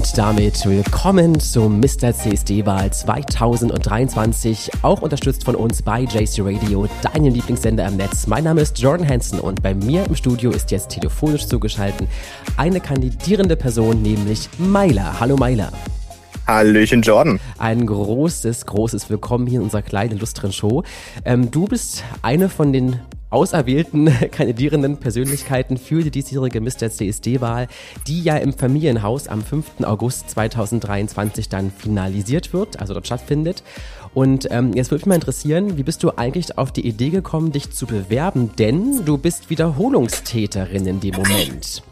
Und damit willkommen zum Mr. CSD-Wahl 2023, auch unterstützt von uns bei JC Radio, deinem Lieblingssender im Netz. Mein Name ist Jordan Hansen und bei mir im Studio ist jetzt telefonisch zugeschaltet eine kandidierende Person, nämlich Myla. Hallo Myla. Hallöchen, Jordan. Ein großes, großes Willkommen hier in unserer kleinen, illustren Show. Ähm, du bist eine von den auserwählten kandidierenden Persönlichkeiten für die diesjährige Mr. CSD-Wahl, die ja im Familienhaus am 5. August 2023 dann finalisiert wird, also dort stattfindet. Und ähm, jetzt würde mich mal interessieren, wie bist du eigentlich auf die Idee gekommen, dich zu bewerben? Denn du bist Wiederholungstäterin in dem Moment.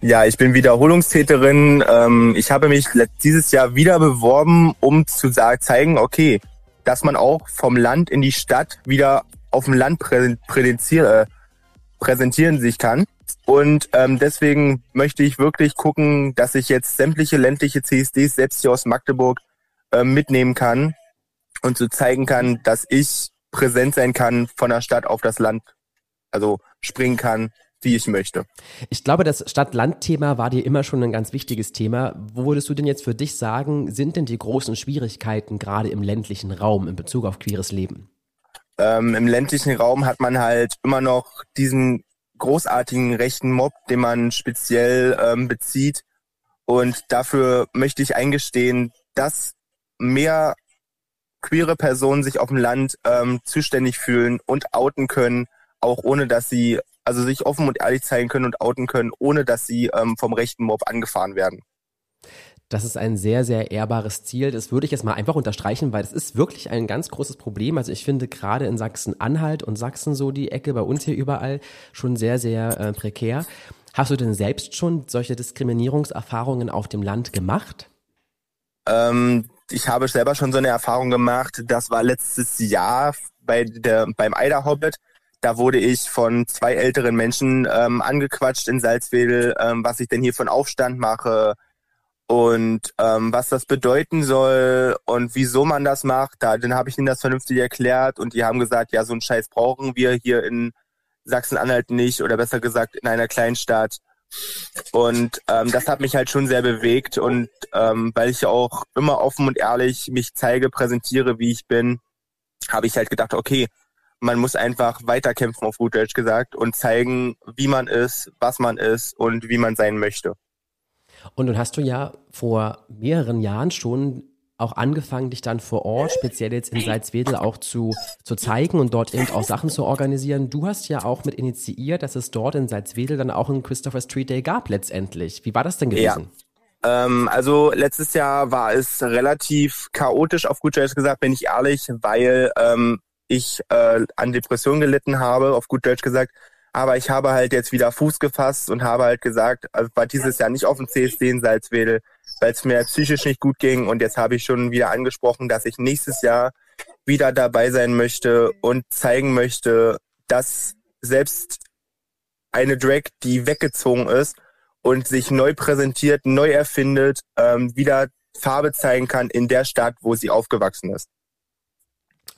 Ja, ich bin Wiederholungstäterin. Ähm, ich habe mich dieses Jahr wieder beworben, um zu zeigen, okay, dass man auch vom Land in die Stadt wieder auf dem Land präsentieren, äh, präsentieren sich kann. Und ähm, deswegen möchte ich wirklich gucken, dass ich jetzt sämtliche ländliche CSDs, selbst hier aus Magdeburg, äh, mitnehmen kann und so zeigen kann, dass ich präsent sein kann von der Stadt auf das Land, also springen kann, wie ich möchte. Ich glaube, das Stadt-Land-Thema war dir immer schon ein ganz wichtiges Thema. Wo würdest du denn jetzt für dich sagen, sind denn die großen Schwierigkeiten gerade im ländlichen Raum in Bezug auf queeres Leben? Ähm, Im ländlichen Raum hat man halt immer noch diesen großartigen rechten Mob, den man speziell ähm, bezieht. Und dafür möchte ich eingestehen, dass mehr queere Personen sich auf dem Land ähm, zuständig fühlen und outen können, auch ohne dass sie, also sich offen und ehrlich zeigen können und outen können, ohne dass sie ähm, vom rechten Mob angefahren werden. Das ist ein sehr, sehr ehrbares Ziel. Das würde ich jetzt mal einfach unterstreichen, weil das ist wirklich ein ganz großes Problem. Also ich finde gerade in Sachsen-Anhalt und Sachsen so die Ecke bei uns hier überall schon sehr, sehr äh, prekär. Hast du denn selbst schon solche Diskriminierungserfahrungen auf dem Land gemacht? Ähm, ich habe selber schon so eine Erfahrung gemacht. Das war letztes Jahr bei der, beim Eider Hobbit. Da wurde ich von zwei älteren Menschen ähm, angequatscht in Salzwedel, ähm, was ich denn hier von Aufstand mache, und ähm, was das bedeuten soll und wieso man das macht. Da, dann habe ich ihnen das vernünftig erklärt und die haben gesagt, ja, so einen Scheiß brauchen wir hier in Sachsen-Anhalt nicht oder besser gesagt in einer Kleinstadt. Und ähm, das hat mich halt schon sehr bewegt und ähm, weil ich auch immer offen und ehrlich mich zeige, präsentiere, wie ich bin, habe ich halt gedacht, okay, man muss einfach weiterkämpfen, auf gut Deutsch gesagt, und zeigen, wie man ist, was man ist und wie man sein möchte. Und nun hast du ja vor mehreren Jahren schon auch angefangen, dich dann vor Ort, speziell jetzt in Salzwedel, auch zu, zu zeigen und dort eben auch Sachen zu organisieren. Du hast ja auch mit initiiert, dass es dort in Salzwedel dann auch einen Christopher Street Day gab letztendlich. Wie war das denn gewesen? Ja. Ähm, also letztes Jahr war es relativ chaotisch, auf gut Deutsch gesagt, bin ich ehrlich, weil ähm, ich äh, an Depressionen gelitten habe, auf gut Deutsch gesagt. Aber ich habe halt jetzt wieder Fuß gefasst und habe halt gesagt, also war dieses Jahr nicht auf dem CSD in Salzwedel, weil es mir psychisch nicht gut ging. Und jetzt habe ich schon wieder angesprochen, dass ich nächstes Jahr wieder dabei sein möchte und zeigen möchte, dass selbst eine Drag, die weggezogen ist und sich neu präsentiert, neu erfindet, ähm, wieder Farbe zeigen kann in der Stadt, wo sie aufgewachsen ist.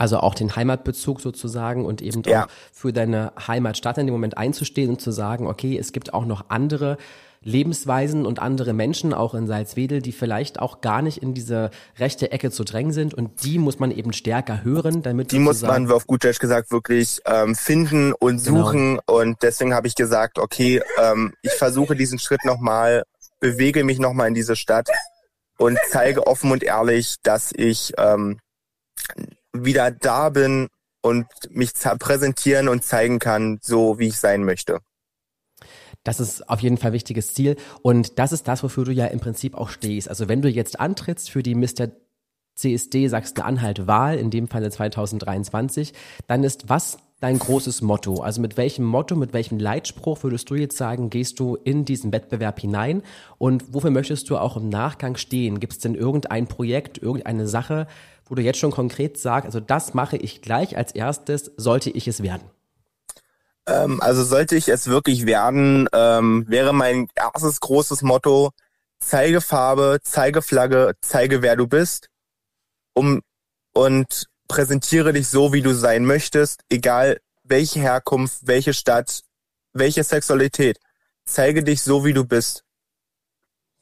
Also auch den Heimatbezug sozusagen und eben ja. auch für deine Heimatstadt in dem Moment einzustehen und zu sagen, okay, es gibt auch noch andere Lebensweisen und andere Menschen, auch in Salzwedel, die vielleicht auch gar nicht in diese rechte Ecke zu drängen sind und die muss man eben stärker hören, damit die muss man auf gut Deutsch gesagt wirklich ähm, finden und genau. suchen genau. und deswegen habe ich gesagt, okay, ähm, ich versuche diesen Schritt nochmal, bewege mich nochmal in diese Stadt und zeige offen und ehrlich, dass ich ähm, wieder da bin und mich präsentieren und zeigen kann, so wie ich sein möchte. Das ist auf jeden Fall wichtiges Ziel. Und das ist das, wofür du ja im Prinzip auch stehst. Also wenn du jetzt antrittst für die Mr. CSD Sachsen-Anhalt Wahl, in dem Falle 2023, dann ist was dein großes Motto? Also mit welchem Motto, mit welchem Leitspruch würdest du jetzt sagen, gehst du in diesen Wettbewerb hinein? Und wofür möchtest du auch im Nachgang stehen? Gibt es denn irgendein Projekt, irgendeine Sache, wo du jetzt schon konkret sagst, also das mache ich gleich als erstes, sollte ich es werden? Ähm, also sollte ich es wirklich werden, ähm, wäre mein erstes großes Motto, zeige Farbe, zeige Flagge, zeige wer du bist, um und präsentiere dich so, wie du sein möchtest, egal welche Herkunft, welche Stadt, welche Sexualität. Zeige dich so, wie du bist.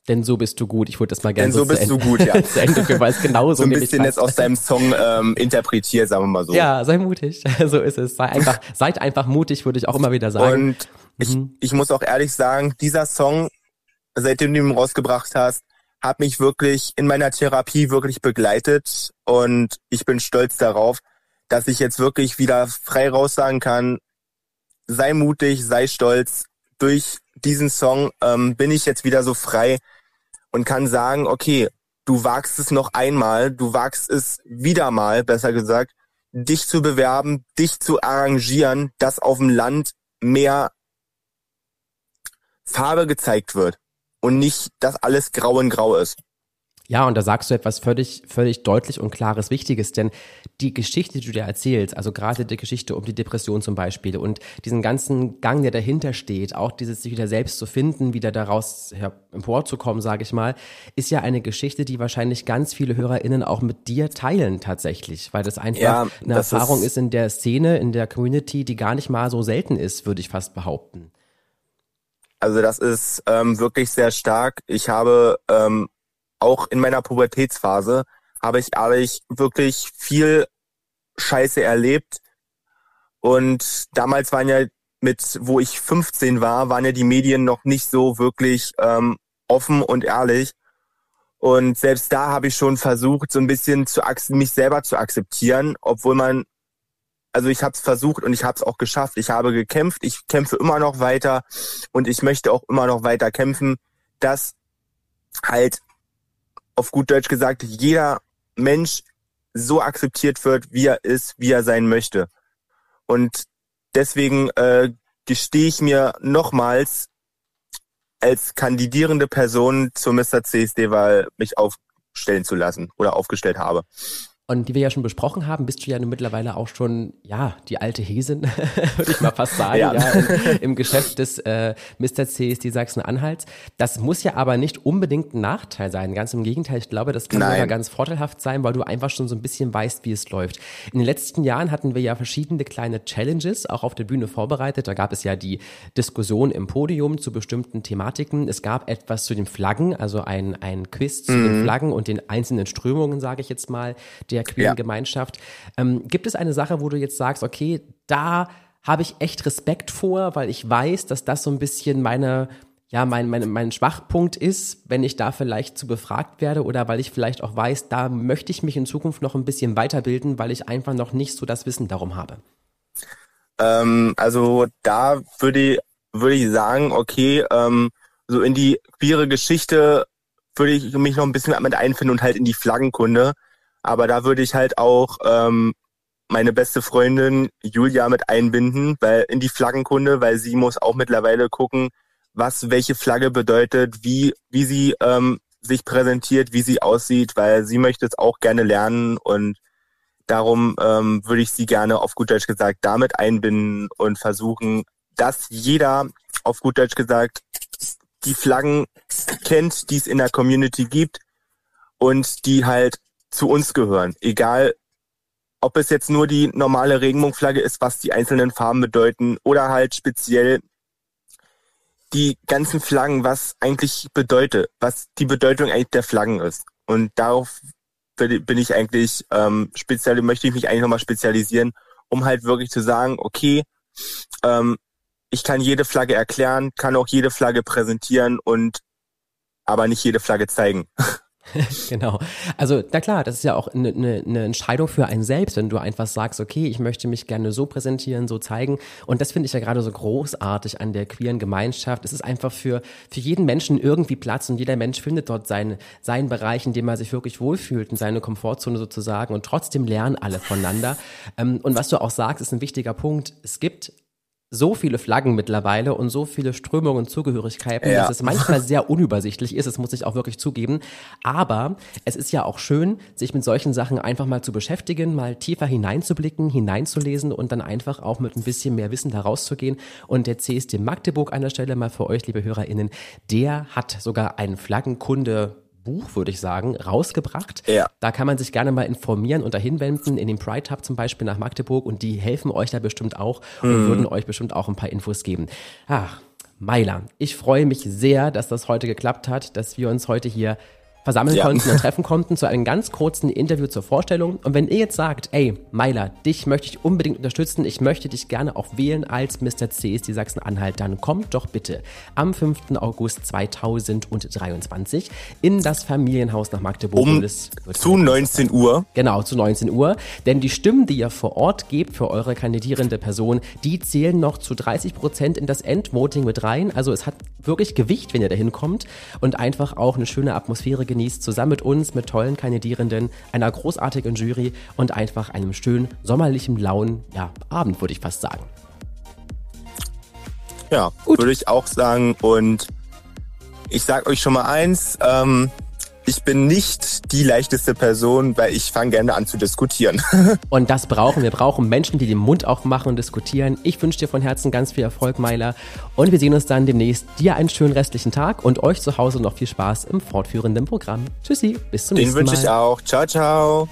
Denn so bist du gut. Ich würde das mal gerne Denn so, so bist du gut, ja. zu Ende führen, weil es genauso so ein bisschen jetzt aus deinem Song ähm, interpretiert, sagen wir mal so. Ja, sei mutig. so ist es. Sei einfach, seid einfach mutig, würde ich auch immer wieder sagen. Und ich, mhm. ich muss auch ehrlich sagen, dieser Song, seitdem du ihn rausgebracht hast, hat mich wirklich in meiner Therapie wirklich begleitet und ich bin stolz darauf, dass ich jetzt wirklich wieder frei raussagen kann, sei mutig, sei stolz. Durch diesen Song ähm, bin ich jetzt wieder so frei, und kann sagen, okay, du wagst es noch einmal, du wagst es wieder mal, besser gesagt, dich zu bewerben, dich zu arrangieren, dass auf dem Land mehr Farbe gezeigt wird und nicht, dass alles grau in grau ist. Ja, und da sagst du etwas völlig, völlig deutlich und klares Wichtiges, denn die Geschichte, die du dir erzählst, also gerade die Geschichte um die Depression zum Beispiel und diesen ganzen Gang, der dahinter steht, auch dieses sich wieder selbst zu finden, wieder daraus emporzukommen, sage ich mal, ist ja eine Geschichte, die wahrscheinlich ganz viele HörerInnen auch mit dir teilen tatsächlich, weil das einfach ja, eine das Erfahrung ist, ist in der Szene, in der Community, die gar nicht mal so selten ist, würde ich fast behaupten. Also das ist ähm, wirklich sehr stark. Ich habe ähm, auch in meiner Pubertätsphase habe ich ehrlich wirklich viel Scheiße erlebt. Und damals waren ja mit, wo ich 15 war, waren ja die Medien noch nicht so wirklich ähm, offen und ehrlich. Und selbst da habe ich schon versucht, so ein bisschen zu mich selber zu akzeptieren, obwohl man, also ich habe es versucht und ich habe es auch geschafft. Ich habe gekämpft, ich kämpfe immer noch weiter und ich möchte auch immer noch weiter kämpfen, dass halt auf gut Deutsch gesagt, jeder Mensch so akzeptiert wird, wie er ist, wie er sein möchte. Und deswegen äh, gestehe ich mir nochmals als kandidierende Person zur Mr. CSD-Wahl mich aufstellen zu lassen oder aufgestellt habe. Und die wir ja schon besprochen haben, bist du ja nun mittlerweile auch schon, ja, die alte Hesin, würde ich mal fast sagen, ja, ja im, im, Geschäft des äh, Mr. CSD Sachsen-Anhalts. Das muss ja aber nicht unbedingt ein Nachteil sein. Ganz im Gegenteil, ich glaube, das kann sogar ganz vorteilhaft sein, weil du einfach schon so ein bisschen weißt, wie es läuft. In den letzten Jahren hatten wir ja verschiedene kleine Challenges auch auf der Bühne vorbereitet. Da gab es ja die Diskussion im Podium zu bestimmten Thematiken. Es gab etwas zu den Flaggen, also ein, ein Quiz zu mhm. den Flaggen und den einzelnen Strömungen, sage ich jetzt mal, der der queeren ja. Gemeinschaft. Ähm, gibt es eine Sache, wo du jetzt sagst, okay, da habe ich echt Respekt vor, weil ich weiß, dass das so ein bisschen meine, ja, mein, mein, mein Schwachpunkt ist, wenn ich da vielleicht zu befragt werde oder weil ich vielleicht auch weiß, da möchte ich mich in Zukunft noch ein bisschen weiterbilden, weil ich einfach noch nicht so das Wissen darum habe? Ähm, also da würde ich, würde ich sagen, okay, ähm, so in die queere Geschichte würde ich mich noch ein bisschen mit einfinden und halt in die Flaggenkunde. Aber da würde ich halt auch ähm, meine beste Freundin Julia mit einbinden, weil in die Flaggenkunde, weil sie muss auch mittlerweile gucken, was welche Flagge bedeutet, wie wie sie ähm, sich präsentiert, wie sie aussieht, weil sie möchte es auch gerne lernen und darum ähm, würde ich sie gerne auf gut Deutsch gesagt damit einbinden und versuchen, dass jeder auf gut Deutsch gesagt die Flaggen kennt, die es in der Community gibt und die halt zu uns gehören. Egal, ob es jetzt nur die normale Regenbogenflagge ist, was die einzelnen Farben bedeuten, oder halt speziell die ganzen Flaggen, was eigentlich bedeutet, was die Bedeutung eigentlich der Flaggen ist. Und darauf bin ich eigentlich ähm, speziell, möchte ich mich eigentlich nochmal spezialisieren, um halt wirklich zu sagen, okay, ähm, ich kann jede Flagge erklären, kann auch jede Flagge präsentieren und aber nicht jede Flagge zeigen. genau. Also, na klar, das ist ja auch eine, eine, eine Entscheidung für einen selbst, wenn du einfach sagst, okay, ich möchte mich gerne so präsentieren, so zeigen. Und das finde ich ja gerade so großartig an der queeren Gemeinschaft. Es ist einfach für, für jeden Menschen irgendwie Platz und jeder Mensch findet dort seinen, seinen Bereich, in dem er sich wirklich wohlfühlt, in seine Komfortzone sozusagen. Und trotzdem lernen alle voneinander. Ähm, und was du auch sagst, ist ein wichtiger Punkt. Es gibt so viele Flaggen mittlerweile und so viele Strömungen und Zugehörigkeiten, ja. dass es manchmal sehr unübersichtlich ist, das muss ich auch wirklich zugeben. Aber es ist ja auch schön, sich mit solchen Sachen einfach mal zu beschäftigen, mal tiefer hineinzublicken, hineinzulesen und dann einfach auch mit ein bisschen mehr Wissen da rauszugehen. Und der CSD Magdeburg an der Stelle mal für euch, liebe HörerInnen, der hat sogar einen Flaggenkunde Buch, würde ich sagen, rausgebracht. Ja. Da kann man sich gerne mal informieren und dahin wenden, in den Pride Hub zum Beispiel nach Magdeburg und die helfen euch da bestimmt auch und mhm. würden euch bestimmt auch ein paar Infos geben. Ach, Meiler. Ich freue mich sehr, dass das heute geklappt hat, dass wir uns heute hier versammeln ja. konnten und treffen konnten zu einem ganz kurzen Interview zur Vorstellung. Und wenn ihr jetzt sagt, ey, Meiler, dich möchte ich unbedingt unterstützen, ich möchte dich gerne auch wählen als Mr. CSD Sachsen-Anhalt, dann kommt doch bitte am 5. August 2023 in das Familienhaus nach Magdeburg. Um zu 19 Uhr. Genau, zu 19 Uhr. Denn die Stimmen, die ihr vor Ort gebt für eure kandidierende Person, die zählen noch zu 30 Prozent in das Endvoting mit rein. Also es hat wirklich Gewicht, wenn ihr da hinkommt und einfach auch eine schöne Atmosphäre genießt genießt, zusammen mit uns, mit tollen Kandidierenden, einer großartigen Jury und einfach einem schönen, sommerlichen, lauen ja, Abend, würde ich fast sagen. Ja, würde ich auch sagen. Und ich sage euch schon mal eins, ähm, ich bin nicht die leichteste Person, weil ich fange gerne an zu diskutieren. und das brauchen wir. brauchen Menschen, die den Mund aufmachen und diskutieren. Ich wünsche dir von Herzen ganz viel Erfolg, Meiler. Und wir sehen uns dann demnächst. Dir einen schönen restlichen Tag und euch zu Hause noch viel Spaß im fortführenden Programm. Tschüssi, bis zum den nächsten Mal. Den wünsche ich auch. Ciao, ciao.